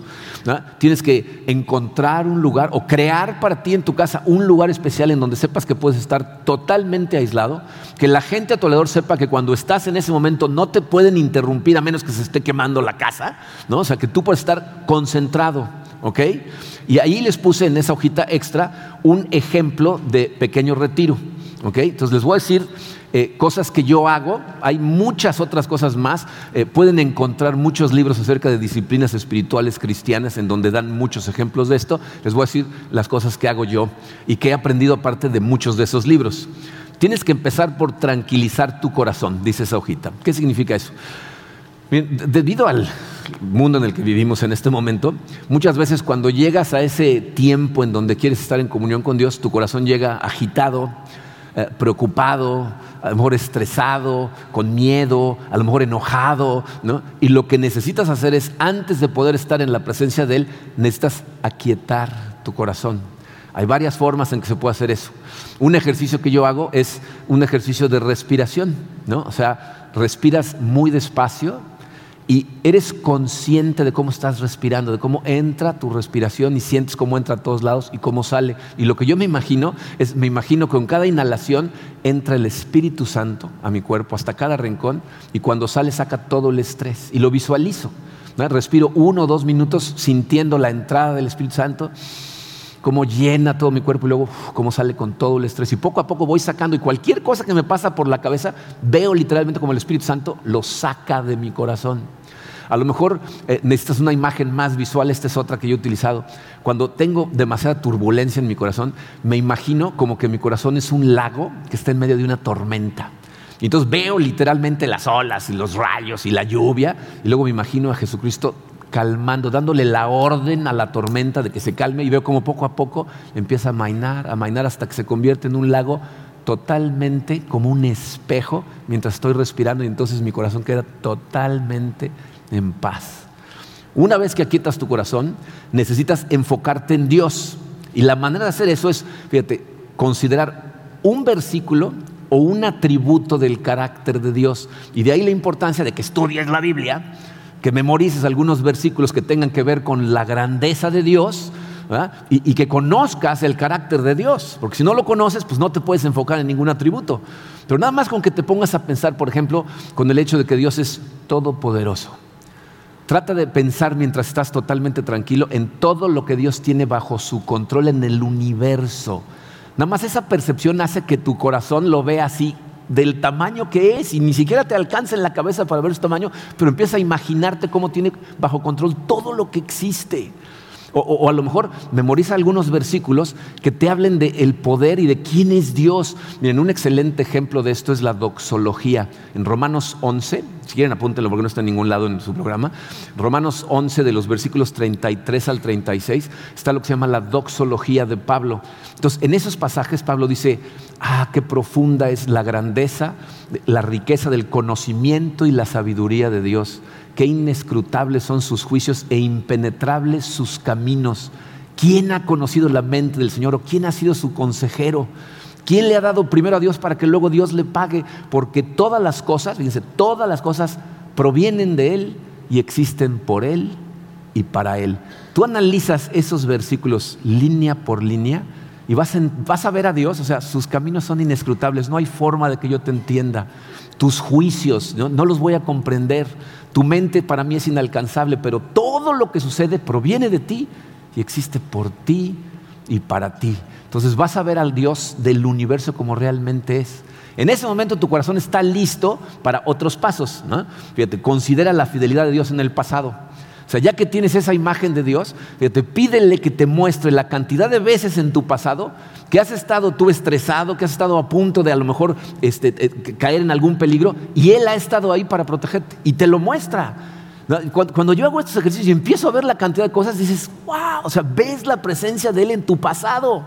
Tienes que encontrar un lugar o crear para ti en tu casa un lugar especial en donde sepas que puedes estar totalmente aislado, que la gente a tu alrededor sepa que cuando estás en ese momento no te pueden interrumpir a menos que se esté quemando la casa, ¿no? o sea, que tú puedes estar concentrado. ¿Ok? Y ahí les puse en esa hojita extra un ejemplo de pequeño retiro. Entonces les voy a decir eh, cosas que yo hago, hay muchas otras cosas más, eh, pueden encontrar muchos libros acerca de disciplinas espirituales cristianas en donde dan muchos ejemplos de esto, les voy a decir las cosas que hago yo y que he aprendido aparte de muchos de esos libros. Tienes que empezar por tranquilizar tu corazón, dice esa hojita. ¿Qué significa eso? Debido al mundo en el que vivimos en este momento, muchas veces cuando llegas a ese tiempo en donde quieres estar en comunión con Dios, tu corazón llega agitado, eh, preocupado, a lo mejor estresado, con miedo, a lo mejor enojado, ¿no? Y lo que necesitas hacer es, antes de poder estar en la presencia de Él, necesitas aquietar tu corazón. Hay varias formas en que se puede hacer eso. Un ejercicio que yo hago es un ejercicio de respiración, ¿no? O sea, respiras muy despacio y eres consciente de cómo estás respirando, de cómo entra tu respiración y sientes cómo entra a todos lados y cómo sale. Y lo que yo me imagino es, me imagino que con cada inhalación entra el Espíritu Santo a mi cuerpo hasta cada rincón y cuando sale saca todo el estrés y lo visualizo. Respiro uno o dos minutos sintiendo la entrada del Espíritu Santo cómo llena todo mi cuerpo y luego cómo sale con todo el estrés. Y poco a poco voy sacando y cualquier cosa que me pasa por la cabeza, veo literalmente como el Espíritu Santo lo saca de mi corazón. A lo mejor eh, necesitas una imagen más visual, esta es otra que yo he utilizado. Cuando tengo demasiada turbulencia en mi corazón, me imagino como que mi corazón es un lago que está en medio de una tormenta. Y entonces veo literalmente las olas y los rayos y la lluvia, y luego me imagino a Jesucristo calmando, dándole la orden a la tormenta de que se calme y veo como poco a poco empieza a mainar, a mainar hasta que se convierte en un lago totalmente como un espejo mientras estoy respirando y entonces mi corazón queda totalmente en paz. Una vez que aquietas tu corazón, necesitas enfocarte en Dios. Y la manera de hacer eso es, fíjate, considerar un versículo o un atributo del carácter de Dios. Y de ahí la importancia de que estudies la Biblia, que memorices algunos versículos que tengan que ver con la grandeza de Dios y, que conozcas el carácter de Dios. Porque si no lo conoces, pues no te puedes enfocar en ningún atributo. Pero nada más con que te pongas a pensar, por ejemplo, con el hecho de que Dios es todopoderoso. Trata de pensar mientras estás totalmente tranquilo en todo lo que Dios tiene bajo su control en el universo. Nada más esa percepción hace que tu corazón lo vea así del tamaño que es y ni siquiera te alcanza en la cabeza para ver su tamaño, pero empieza a imaginarte cómo tiene bajo control todo lo que existe. O, a lo mejor memoriza algunos versículos que te hablen del poder y de quién es Dios. Miren, un excelente ejemplo de esto es la doxología. En Romanos 11, si quieren apúntenlo porque no está en ningún lado en su programa, Romanos 11 de los versículos 33 al 36 está lo que se llama la doxología de Pablo. Entonces, en esos pasajes Pablo dice, ah, qué profunda es la grandeza, la riqueza del conocimiento y la sabiduría de Dios qué inescrutables son sus juicios e impenetrables sus caminos. ¿Quién ha conocido la mente del Señor o quién ha sido su consejero? ¿Quién le ha dado primero a Dios para que luego Dios le pague? Porque todas las cosas, fíjense, todas las cosas provienen de Él y existen por Él y para Él. Tú analizas esos versículos línea por línea y vas, vas a ver a Dios, o sea, sus caminos son inescrutables, no hay forma de que yo te entienda. Tus juicios, no los voy a comprender tu mente para mí es inalcanzable, pero todo lo que sucede proviene de ti y existe por ti y para ti. Entonces vas a ver al Dios del universo como realmente es. En ese momento tu corazón está listo para otros pasos. Fíjate, considera la fidelidad de Dios en el pasado. O sea, ya que tienes esa imagen de Dios, fíjate, pídele que te muestre la cantidad de veces en tu pasado que has estado tú estresado, que has estado a punto de a lo mejor este, eh, caer en algún peligro, y Él ha estado ahí para protegerte y te lo muestra. Cuando yo hago estos ejercicios y empiezo a ver la cantidad de cosas, dices, wow, o sea, ves la presencia de Él en tu pasado.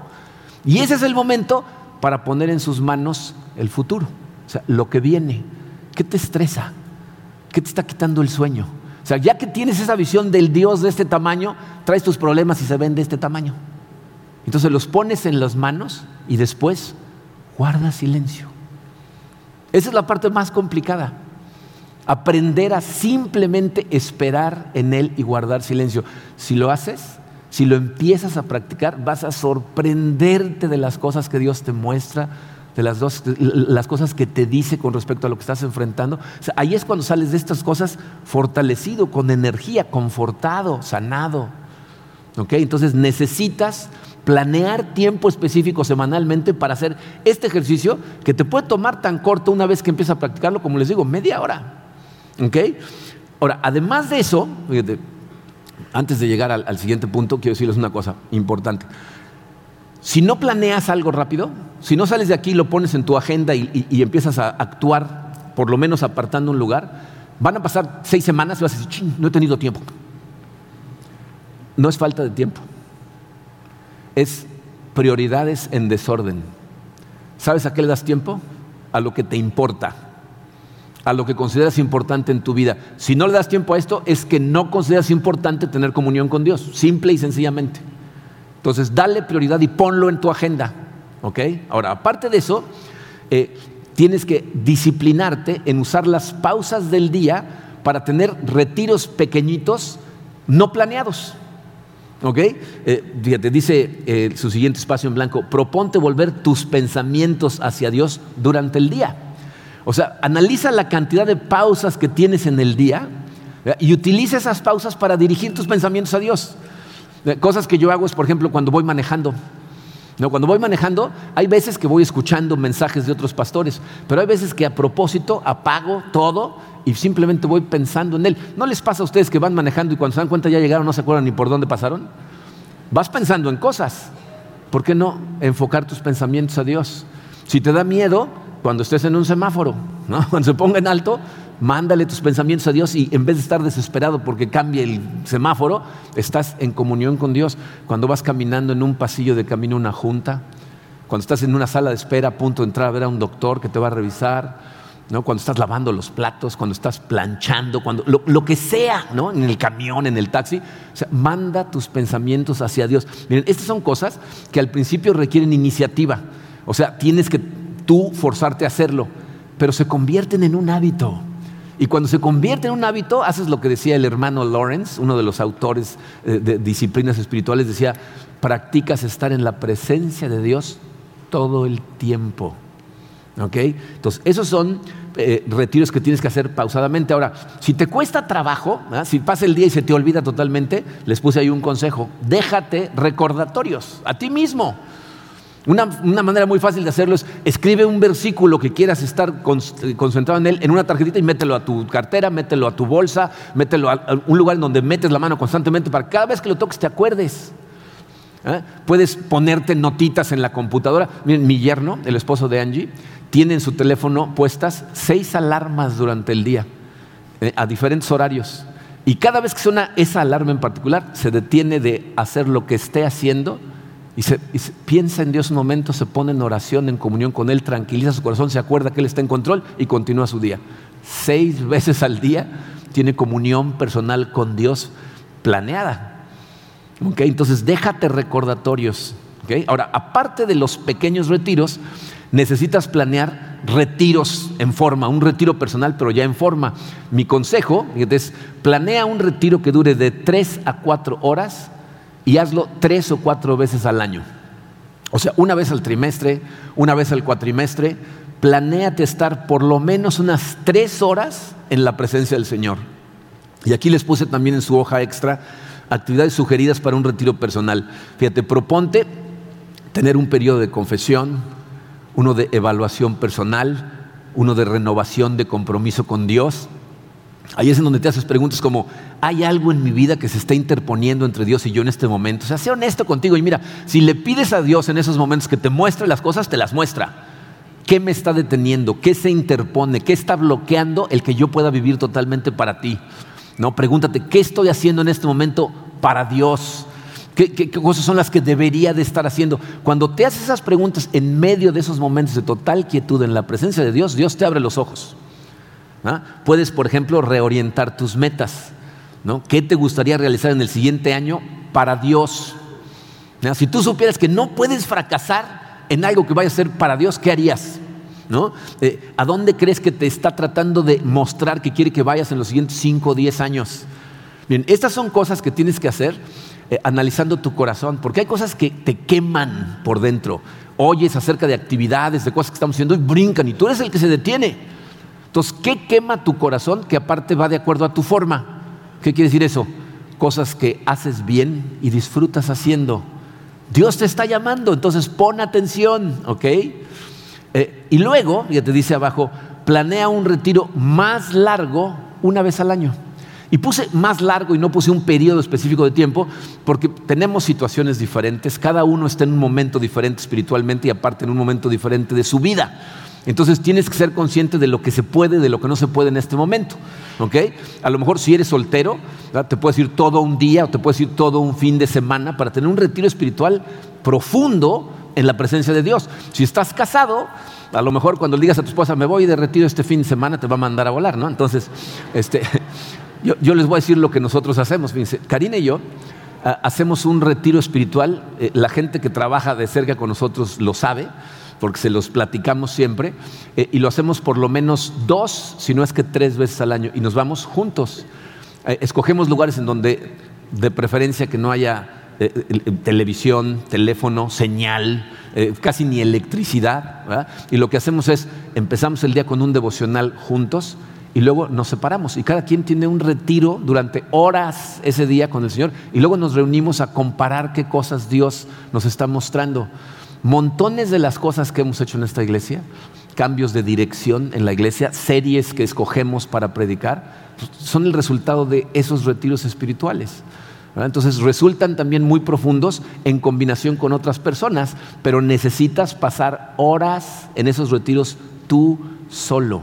Y ese es el momento para poner en sus manos el futuro, o sea, lo que viene. ¿Qué te estresa? ¿Qué te está quitando el sueño? Sea, ya que tienes esa visión del Dios de este tamaño, traes tus problemas y se ven de este tamaño. Entonces los pones en las manos y después guarda silencio. Esa es la parte más complicada. Aprender a simplemente esperar en Él y guardar silencio. Si lo haces, si lo empiezas a practicar, vas a sorprenderte de las cosas que Dios te muestra, de las, dos, las cosas que te dice con respecto a lo que estás enfrentando. ahí es cuando sales de estas cosas fortalecido, con energía, confortado, sanado. Entonces necesitas planear tiempo específico semanalmente para hacer este ejercicio que te puede tomar tan corto una vez que empiezas a practicarlo, como les digo, media hora. ¿Ok? Ahora, además de eso, antes de llegar al, siguiente punto, quiero decirles una cosa importante. Si no planeas algo rápido, si no sales de aquí lo pones en tu agenda y, y empiezas a actuar, por lo menos apartando un lugar, van a pasar seis semanas y vas a decir, no he tenido tiempo. No es falta de tiempo es prioridades en desorden. ¿Sabes a qué le das tiempo? A lo que te importa, a lo que consideras importante en tu vida. Si no le das tiempo a esto, es que no consideras importante tener comunión con Dios, simple y sencillamente. Entonces, dale prioridad y ponlo en tu agenda. ¿Ok? Ahora, aparte de eso, eh, tienes que disciplinarte en usar las pausas del día para tener retiros pequeñitos no planeados. ¿Ok? Eh, fíjate, dice eh, su siguiente espacio en blanco, proponte volver tus pensamientos hacia Dios durante el día. O sea, analiza la cantidad de pausas que tienes en el día y utiliza esas pausas para dirigir tus pensamientos a Dios. Eh, cosas que yo hago es, por ejemplo, cuando voy manejando. Cuando voy manejando, hay veces que voy escuchando mensajes de otros pastores, pero hay veces que a propósito apago todo y simplemente voy pensando en él. ¿No les pasa a ustedes que van manejando y cuando se dan cuenta ya llegaron, no se acuerdan ni por dónde pasaron? Vas pensando en cosas. ¿Por qué no enfocar tus pensamientos a Dios? Si te da miedo, cuando estés en un semáforo, cuando se ponga en alto, mándale tus pensamientos a Dios y en vez de estar desesperado porque cambie el semáforo, estás en comunión con Dios. Cuando vas caminando en un pasillo de camino a una junta, cuando estás en una sala de espera a punto de entrar a ver a un doctor que te va a revisar, cuando estás lavando los platos, cuando estás planchando, cuando, lo, que sea, ¿no? en el camión, en el taxi, manda tus pensamientos hacia Dios. Miren, estas son cosas que al principio requieren iniciativa, o sea, tienes que tú forzarte a hacerlo, pero se convierten en un hábito. Y cuando se convierte en un hábito, haces lo que decía el hermano Lawrence, uno de los autores eh, de disciplinas espirituales, decía, practicas estar en la presencia de Dios todo el tiempo. ¿Ok? Entonces, esos son eh, retiros que tienes que hacer pausadamente. Ahora, si te cuesta trabajo, si pasa el día y se te olvida totalmente, les puse ahí un consejo, déjate recordatorios a ti mismo. Una, manera muy fácil de hacerlo es escribe un versículo que quieras estar concentrado en él en una tarjetita y mételo a tu cartera, mételo a tu bolsa, mételo a, un lugar en donde metes la mano constantemente para que cada vez que lo toques te acuerdes. ¿eh? Puedes ponerte notitas en la computadora. Miren, mi yerno, el esposo de Angie, tiene en su teléfono puestas seis alarmas durante el día, eh, a diferentes horarios. Y cada vez que suena esa alarma en particular, se detiene de hacer lo que esté haciendo y piensa en Dios un momento, se pone en oración, en comunión con Él, tranquiliza su corazón, se acuerda que Él está en control y continúa su día. Seis veces al día tiene comunión personal con Dios planeada. Entonces déjate recordatorios. Ahora, aparte de los pequeños retiros, necesitas planear retiros en forma, un retiro personal, pero ya en forma. Mi consejo es, planea un retiro que dure de tres a cuatro horas y hazlo tres o cuatro veces al año. O sea, una vez al trimestre, una vez al cuatrimestre, planéate estar por lo menos unas tres horas en la presencia del Señor. Y aquí les puse también en su hoja extra actividades sugeridas para un retiro personal. Fíjate, proponte tener un periodo de confesión, uno de evaluación personal, uno de renovación de compromiso con Dios. Ahí es en donde te haces preguntas como, ¿hay algo en mi vida que se está interponiendo entre Dios y yo en este momento? O sea, sé honesto contigo y mira, si le pides a Dios en esos momentos que te muestre las cosas, te las muestra. ¿Qué me está deteniendo? ¿Qué se interpone? ¿Qué está bloqueando el que yo pueda vivir totalmente para ti? No, pregúntate, ¿qué estoy haciendo en este momento para Dios? ¿Qué, cosas son las que debería de estar haciendo? Cuando te haces esas preguntas en medio de esos momentos de total quietud en la presencia de Dios, Dios te abre los ojos. ¿Ah? Puedes, por ejemplo, reorientar tus metas. ¿Qué te gustaría realizar en el siguiente año para Dios? Si tú supieras que no puedes fracasar en algo que vaya a ser para Dios, ¿qué harías? ¿No? Eh, ¿A dónde crees que te está tratando de mostrar que quiere que vayas en los siguientes 5 o 10 años? Bien, estas son cosas que tienes que hacer eh, analizando tu corazón, porque hay cosas que te queman por dentro. Oyes acerca de actividades, de cosas que estamos haciendo y brincan y tú eres el que se detiene. Entonces, ¿qué quema tu corazón que aparte va de acuerdo a tu forma? ¿Qué quiere decir eso? Cosas que haces bien y disfrutas haciendo. Dios te está llamando, entonces pon atención, ¿ok? Eh, y luego, ya te dice abajo, planea un retiro más largo una vez al año. Y puse más largo y no puse un periodo específico de tiempo porque tenemos situaciones diferentes, cada uno está en un momento diferente espiritualmente y aparte en un momento diferente de su vida. Entonces tienes que ser consciente de lo que se puede, de lo que no se puede en este momento. A lo mejor si eres soltero, te puedes ir todo un día o te puedes ir todo un fin de semana para tener un retiro espiritual profundo en la presencia de Dios. Si estás casado, a lo mejor cuando le digas a tu esposa, me voy de retiro este fin de semana, te va a mandar a volar, ¿no? Entonces, este, Yo, les voy a decir lo que nosotros hacemos. Fíjense, Karina y yo ah, hacemos un retiro espiritual. Eh, la gente que trabaja de cerca con nosotros lo sabe. Porque se los platicamos siempre, eh, y lo hacemos por lo menos dos, si no es que tres veces al año, y nos vamos juntos. Eh, escogemos lugares en donde, de preferencia, que no haya televisión, teléfono, señal, casi ni electricidad, y lo que hacemos es, empezamos el día con un devocional juntos, y luego nos separamos y cada quien tiene un retiro durante horas ese día con el Señor y luego nos reunimos a comparar qué cosas Dios nos está mostrando. Montones de las cosas que hemos hecho en esta iglesia, cambios de dirección en la iglesia, series que escogemos para predicar, son el resultado de esos retiros espirituales. Entonces resultan también muy profundos en combinación con otras personas, pero necesitas pasar horas en esos retiros tú solo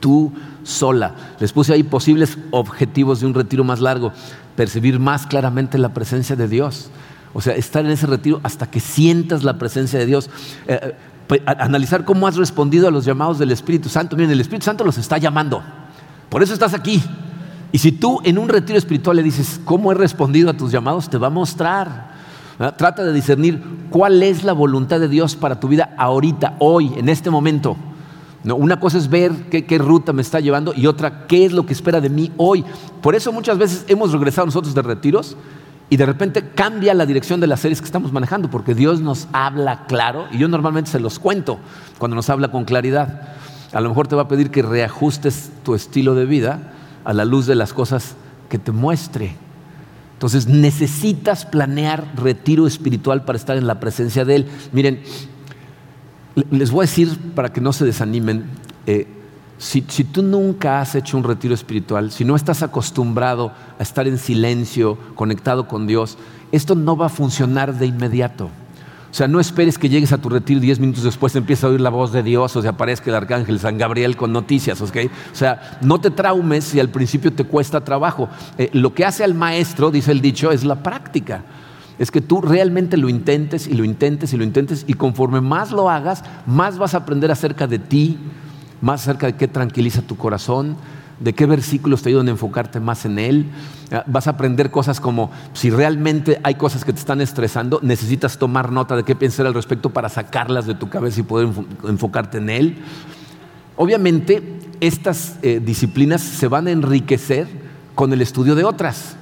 tú sola. Les puse ahí posibles objetivos de un retiro más largo. Percibir más claramente la presencia de Dios. O sea, estar en ese retiro hasta que sientas la presencia de Dios. Eh, eh, analizar cómo has respondido a los llamados del Espíritu Santo. Miren, el Espíritu Santo los está llamando. Por eso estás aquí. Y si tú en un retiro espiritual le dices, ¿cómo he respondido a tus llamados? Te va a mostrar. Trata de discernir cuál es la voluntad de Dios para tu vida ahorita, hoy, en este momento. Una cosa es ver qué, ruta me está llevando y otra, qué es lo que espera de mí hoy. Por eso muchas veces hemos regresado nosotros de retiros y de repente cambia la dirección de las series que estamos manejando, porque Dios nos habla claro y yo normalmente se los cuento cuando nos habla con claridad. A lo mejor te va a pedir que reajustes tu estilo de vida a la luz de las cosas que te muestre. Entonces necesitas planear retiro espiritual para estar en la presencia de Él. Miren, les voy a decir para que no se desanimen, eh, si, tú nunca has hecho un retiro espiritual, si no estás acostumbrado a estar en silencio, conectado con Dios, esto no va a funcionar de inmediato. O sea, no esperes que llegues a tu retiro y diez minutos después empieza a oír la voz de Dios o se aparezca el arcángel San Gabriel con noticias, ¿ok? O sea, no te traumes si al principio te cuesta trabajo. Eh, lo que hace al maestro, dice el dicho, es la práctica es que tú realmente lo intentes y lo intentes y lo intentes y conforme más lo hagas, más vas a aprender acerca de ti, más acerca de qué tranquiliza tu corazón, de qué versículos te ayudan a enfocarte más en él. Ah, vas a aprender cosas como si realmente hay cosas que te están estresando, necesitas tomar nota de qué pensar al respecto para sacarlas de tu cabeza y poder enfocarte en él. Obviamente, estas eh, disciplinas se van a enriquecer con el estudio de otras.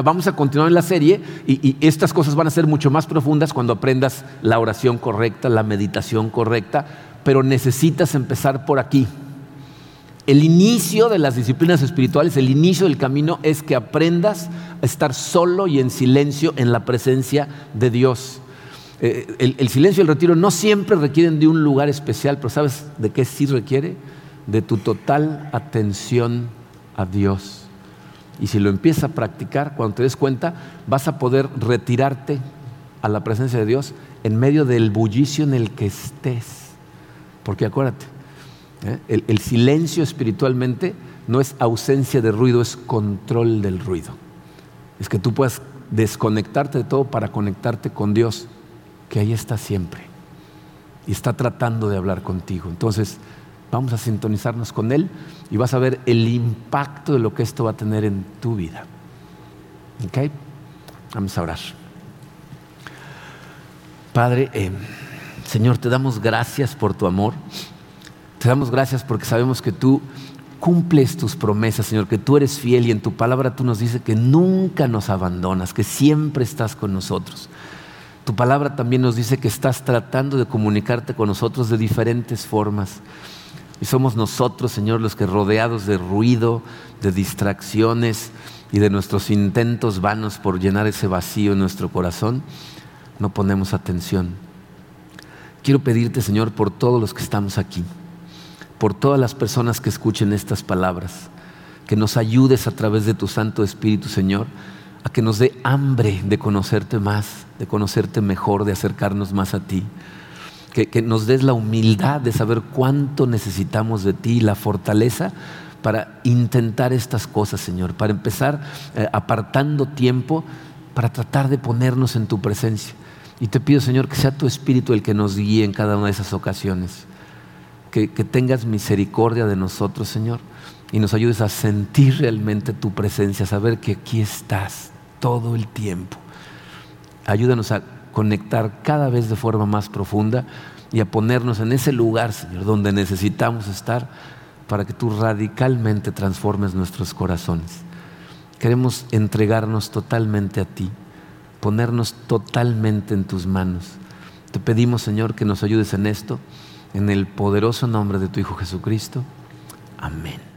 Vamos a continuar en la serie y, estas cosas van a ser mucho más profundas cuando aprendas la oración correcta, la meditación correcta, pero necesitas empezar por aquí. El inicio de las disciplinas espirituales, el inicio del camino es que aprendas a estar solo y en silencio en la presencia de Dios. Eh, el, el, silencio y el retiro no siempre requieren de un lugar especial, pero ¿sabes de qué sí requiere? De tu total atención a Dios. Y si lo empiezas a practicar, cuando te des cuenta, vas a poder retirarte a la presencia de Dios en medio del bullicio en el que estés. Porque acuérdate, ¿eh? el, el silencio espiritualmente no es ausencia de ruido, es control del ruido. Es que tú puedas desconectarte de todo para conectarte con Dios, que ahí está siempre. Y está tratando de hablar contigo. Entonces, Vamos a sintonizarnos con Él y vas a ver el impacto de lo que esto va a tener en tu vida. ¿Ok? Vamos a orar. Padre, eh, Señor, te damos gracias por tu amor. Te damos gracias porque sabemos que tú cumples tus promesas, Señor, que tú eres fiel y en tu palabra tú nos dices que nunca nos abandonas, que siempre estás con nosotros. Tu palabra también nos dice que estás tratando de comunicarte con nosotros de diferentes formas. Y somos nosotros, Señor, los que rodeados de ruido, de distracciones y de nuestros intentos vanos por llenar ese vacío en nuestro corazón, no ponemos atención. Quiero pedirte, Señor, por todos los que estamos aquí, por todas las personas que escuchen estas palabras, que nos ayudes a través de tu Santo Espíritu, Señor, a que nos dé hambre de conocerte más, de conocerte mejor, de acercarnos más a ti que, nos des la humildad de saber cuánto necesitamos de ti, la fortaleza para intentar estas cosas, Señor, para empezar eh, apartando tiempo para tratar de ponernos en tu presencia. Y te pido, Señor, que sea tu Espíritu el que nos guíe en cada una de esas ocasiones. Que, tengas misericordia de nosotros, Señor, y nos ayudes a sentir realmente tu presencia, a saber que aquí estás todo el tiempo. Ayúdanos a conectar cada vez de forma más profunda y a ponernos en ese lugar, Señor, donde necesitamos estar para que tú radicalmente transformes nuestros corazones. Queremos entregarnos totalmente a ti, ponernos totalmente en tus manos. Te pedimos, Señor, que nos ayudes en esto, en el poderoso nombre de tu Hijo Jesucristo. Amén.